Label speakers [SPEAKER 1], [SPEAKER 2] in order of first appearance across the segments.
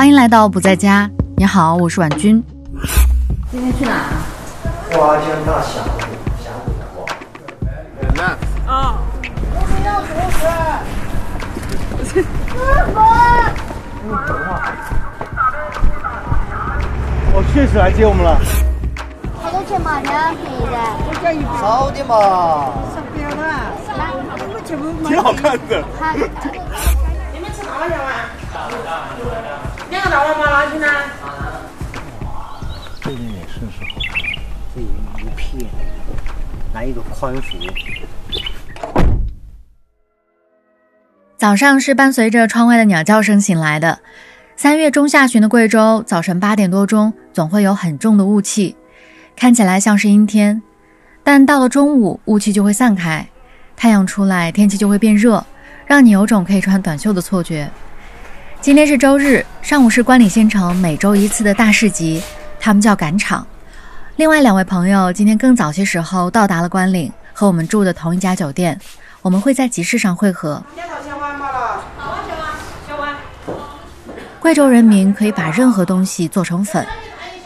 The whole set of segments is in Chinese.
[SPEAKER 1] 欢迎来到不在家。你好，我是婉君。
[SPEAKER 2] 今天去哪？
[SPEAKER 3] 花江大峡谷，峡谷的话，
[SPEAKER 4] 奶奶，
[SPEAKER 2] 啊，
[SPEAKER 3] 我确实来接我们了。
[SPEAKER 5] 还有钱嘛，两便宜的。
[SPEAKER 3] 少的嘛，
[SPEAKER 4] 挺好看的。
[SPEAKER 2] 你们吃大碗小碗？两个大碗嘛，拿去呢？
[SPEAKER 3] 这边也是时候，这一片来一个宽幅。
[SPEAKER 1] 早上是伴随着窗外的鸟叫声醒来的。三月中下旬的贵州，早晨八点多钟总会有很重的雾气，看起来像是阴天，但到了中午，雾气就会散开，太阳出来，天气就会变热，让你有种可以穿短袖的错觉。今天是周日，上午是关岭县城每周一次的大市集，他们叫赶场。另外两位朋友今天更早些时候到达了关岭，和我们住的同一家酒店，我们会在集市上会合。贵州人民可以把任何东西做成粉，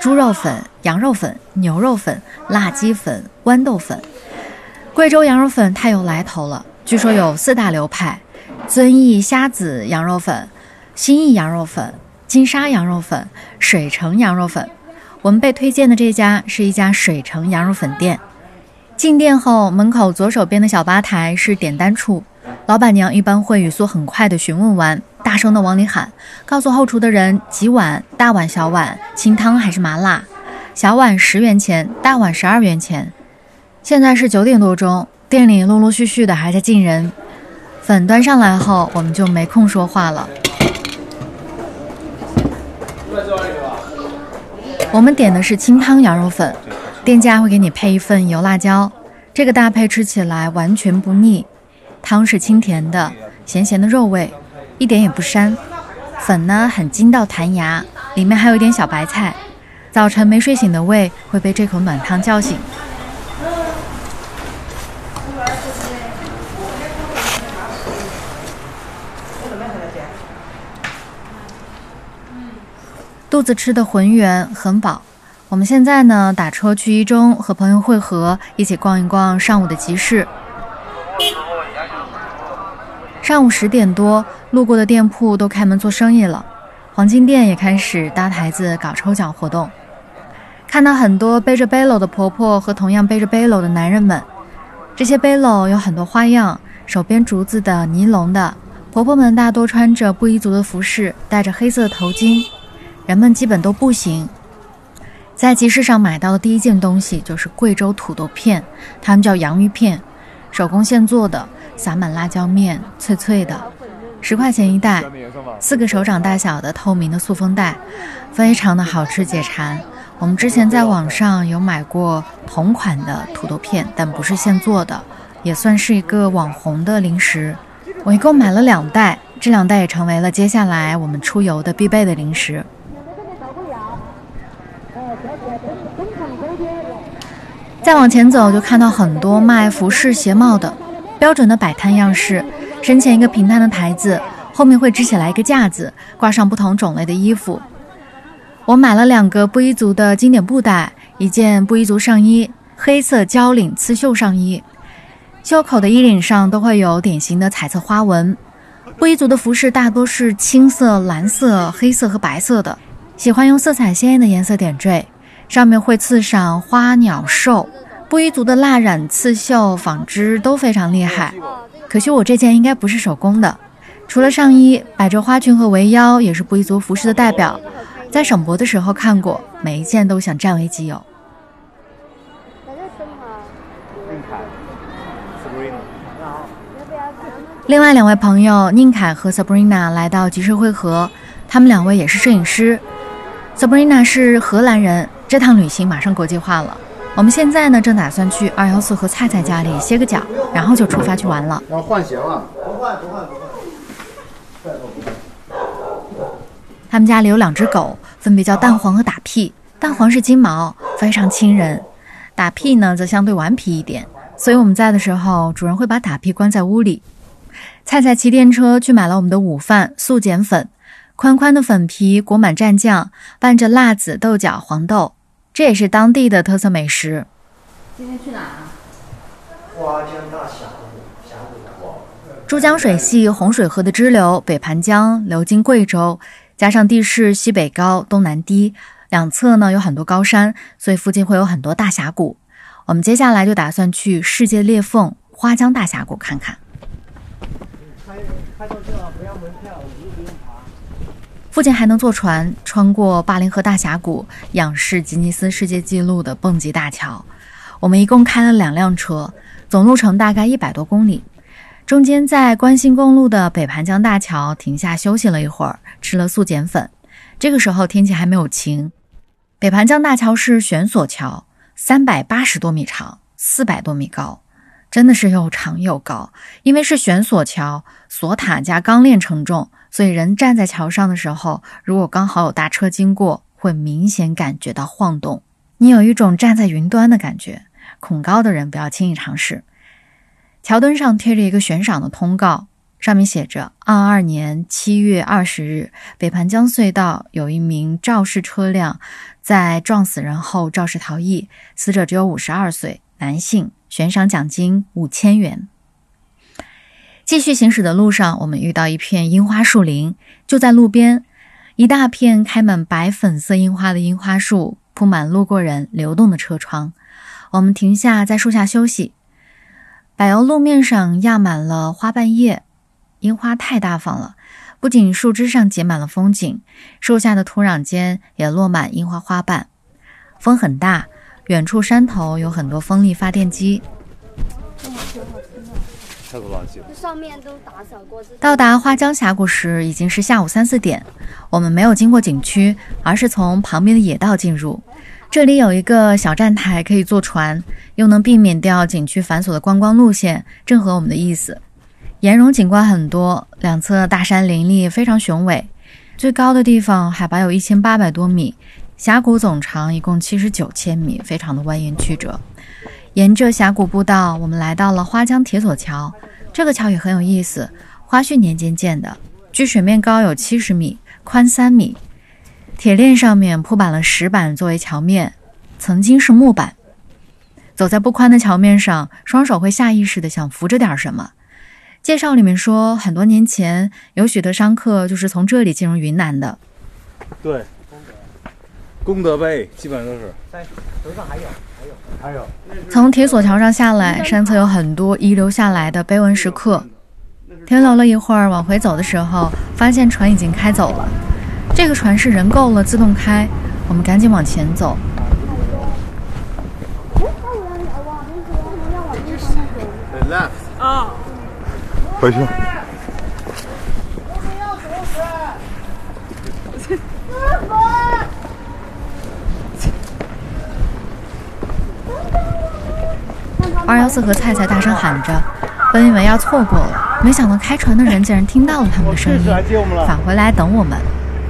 [SPEAKER 1] 猪肉粉、羊肉粉、牛肉粉、辣鸡粉、豌豆粉。贵州羊肉粉太有来头了，据说有四大流派：遵义虾子羊肉粉、新义羊肉粉、金沙羊肉粉、水城羊肉粉。我们被推荐的这家是一家水城羊肉粉店。进店后，门口左手边的小吧台是点单处，老板娘一般会语速很快的询问完，大声的往里喊，告诉后厨的人几碗，大碗、小碗，清汤还是麻辣？小碗十元钱，大碗十二元钱。现在是九点多钟，店里陆陆续续的还在进人。粉端上来后，我们就没空说话了。我们点的是清汤羊肉粉，店家会给你配一份油辣椒，这个搭配吃起来完全不腻。汤是清甜的，咸咸的肉味，一点也不膻。粉呢很筋道弹牙，里面还有一点小白菜。早晨没睡醒的胃会被这口暖汤叫醒。肚子吃的浑圆很饱。我们现在呢，打车去一中和朋友会合，一起逛一逛上午的集市。上午十点多，路过的店铺都开门做生意了，黄金店也开始搭台子搞抽奖活动。看到很多背着背篓的婆婆和同样背着背篓的男人们，这些背篓有很多花样，手编竹子的、尼龙的。婆婆们大多穿着布依族的服饰，戴着黑色的头巾。人们基本都步行。在集市上买到的第一件东西就是贵州土豆片，它们叫洋芋片，手工现做的，撒满辣椒面，脆脆的，十块钱一袋，四个手掌大小的透明的塑封袋，非常的好吃解馋。我们之前在网上有买过同款的土豆片，但不是现做的，也算是一个网红的零食。我一共买了两袋，这两袋也成为了接下来我们出游的必备的零食。再往前走，就看到很多卖服饰鞋帽的，标准的摆摊样式。身前一个平摊的台子，后面会支起来一个架子，挂上不同种类的衣服。我买了两个布依族的经典布袋，一件布依族上衣，黑色交领刺绣上衣，袖口的衣领上都会有典型的彩色花纹。布依族的服饰大多是青色、蓝色、黑色和白色的，喜欢用色彩鲜艳的颜色点缀。上面会刺上花鸟兽，布依族的蜡染、刺绣、纺织都非常厉害。可惜我这件应该不是手工的，除了上衣，摆着花裙和围腰也是布依族服饰的代表。在省博的时候看过，每一件都想占为己有。另外两位朋友宁凯和 Sabrina 来到集市会合，他们两位也是摄影师。Sabrina 是荷兰人。这趟旅行马上国际化了。我们现在呢，正打算去二幺四和菜菜家里歇个脚，然后就出发去玩了。
[SPEAKER 3] 要换鞋了？不换，不换，不换。
[SPEAKER 1] 他们家里有两只狗，分别叫蛋黄和打屁。蛋黄是金毛，非常亲人；打屁呢，则相对顽皮一点。所以我们在的时候，主人会把打屁关在屋里。菜菜骑电车去买了我们的午饭素碱粉，宽宽的粉皮裹满蘸酱，拌着辣子、豆角、黄豆，这也是当地的特色美食。
[SPEAKER 2] 今天去哪啊？
[SPEAKER 3] 花江大峡谷，峡谷
[SPEAKER 1] 珠江水系洪水河的支流北盘江流经贵州，加上地势西北高东南低，两侧呢有很多高山，所以附近会有很多大峡谷。我们接下来就打算去世界裂缝花江大峡谷看看。
[SPEAKER 3] 开开到这不要门票。
[SPEAKER 1] 附近还能坐船穿过巴林河大峡谷，仰视吉尼斯世界纪录的蹦极大桥。我们一共开了两辆车，总路程大概一百多公里。中间在关心公路的北盘江大桥停下休息了一会儿，吃了素碱粉。这个时候天气还没有晴。北盘江大桥是悬索桥，三百八十多米长，四百多米高，真的是又长又高。因为是悬索桥，索塔加钢链承重，所以人站在桥上的时候，如果刚好有大车经过，会明显感觉到晃动，你有一种站在云端的感觉。恐高的人不要轻易尝试。桥墩上贴着一个悬赏的通告，上面写着：二二年七月二十日，北盘江隧道有一名肇事车辆在撞死人后肇事逃逸，死者只有五十二岁，男性，悬赏奖金五千元。继续行驶的路上，我们遇到一片樱花树林，就在路边，一大片开满白粉色樱花的樱花树铺满路过人流动的车窗。我们停下，在树下休息。柏油路面上压满了花瓣叶，樱花太大方了，不仅树枝上结满了风景，树下的土壤间也落满樱花花瓣。风很大，远处山头有很多风力发电机。到达花江峡谷时已经是下午三四点，我们没有经过景区，而是从旁边的野道进入。这里有一个小站台，可以坐船，又能避免掉景区繁琐的观光路线，正合我们的意思。岩溶景观很多，两侧大山林立，非常雄伟。最高的地方海拔有一千八百多米，峡谷总长一共七十九千米，非常的蜿蜒曲折。沿着峡谷步道，我们来到了花江铁索桥。这个桥也很有意思，花絮年间建的，距水面高有七十米，宽三米。铁链上面铺满了石板作为桥面，曾经是木板。走在不宽的桥面上，双手会下意识的想扶着点什么。介绍里面说，很多年前有许多商客就是从这里进入云南的。
[SPEAKER 4] 对，功德功德碑基本上都是。
[SPEAKER 3] 在头上还有。
[SPEAKER 1] 从铁索桥上下来，山侧有很多遗留下来的碑文石刻。停留了一会儿，往回走的时候，发现船已经开走了。这个船是人够了自动开，我们赶紧往前走。
[SPEAKER 2] 啊，
[SPEAKER 4] 回去。
[SPEAKER 1] 二幺四和菜菜大声喊着，本以为要错过了，没想到开船的人竟然听到了他们的声音，返回来等我们。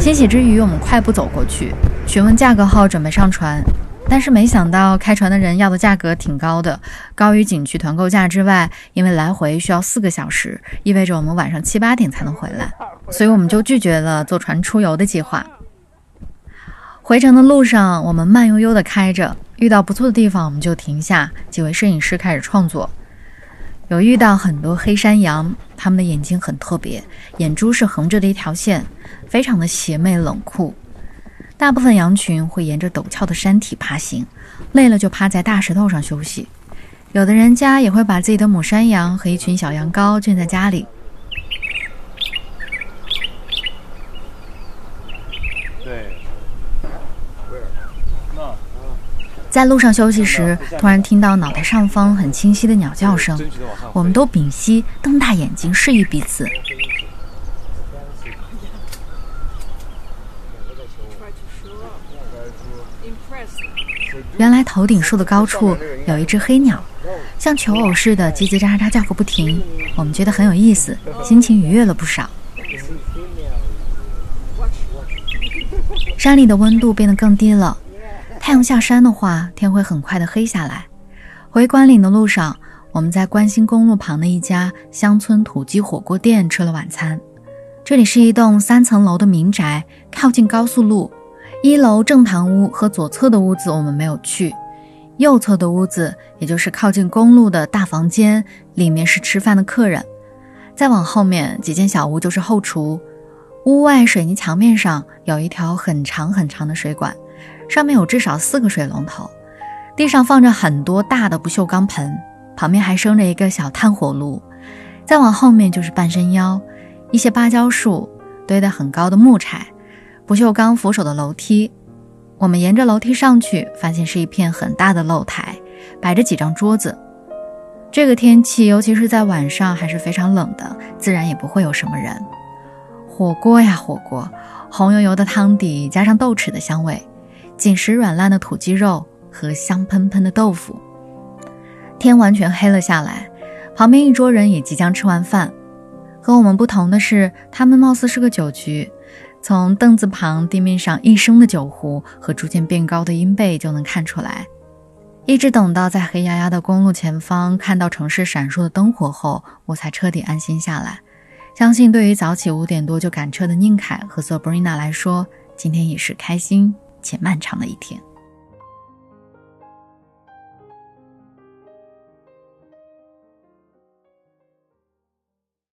[SPEAKER 1] 欣喜之余，我们快步走过去，询问价格后准备上船。但是没想到开船的人要的价格挺高的，高于景区团购价之外，因为来回需要四个小时，意味着我们晚上七八点才能回来，所以我们就拒绝了坐船出游的计划。回程的路上，我们慢悠悠地开着，遇到不错的地方我们就停下。几位摄影师开始创作，有遇到很多黑山羊，它们的眼睛很特别，眼珠是横着的一条线，非常的邪魅冷酷。大部分羊群会沿着陡峭的山体爬行，累了就趴在大石头上休息。有的人家也会把自己的母山羊和一群小羊羔圈在家里。在路上休息时，突然听到脑袋上方很清晰的鸟叫声，我们都屏息，瞪大眼睛示意彼此。原来头顶树的高处有一只黑鸟，像求偶似的叽叽喳喳叫个不停。我们觉得很有意思，心情愉悦了不少。山里的温度变得更低了，太阳下山的话，天会很快的黑下来。回关岭的路上，我们在关心公路旁的一家乡村土鸡火锅店吃了晚餐。这里是一栋三层楼的民宅，靠近高速路。一楼正堂屋和左侧的屋子我们没有去，右侧的屋子，也就是靠近公路的大房间，里面是吃饭的客人。再往后面几间小屋就是后厨。屋外水泥墙面上有一条很长很长的水管，上面有至少四个水龙头。地上放着很多大的不锈钢盆，旁边还生着一个小炭火炉。再往后面就是半山腰，一些芭蕉树，堆得很高的木柴。不锈钢扶手的楼梯，我们沿着楼梯上去，发现是一片很大的露台，摆着几张桌子。这个天气，尤其是在晚上，还是非常冷的，自然也不会有什么人。火锅呀，火锅，红油油的汤底加上豆豉的香味，紧实软烂的土鸡肉和香喷喷的豆腐。天完全黑了下来，旁边一桌人也即将吃完饭。和我们不同的是，他们貌似是个酒局。从凳子旁地面上一升的酒壶和逐渐变高的音贝就能看出来。一直等到在黑压压的公路前方看到城市闪烁的灯火后，我才彻底安心下来。相信对于早起五点多就赶车的宁凯和 Sabrina 来说，今天也是开心且漫长的一天。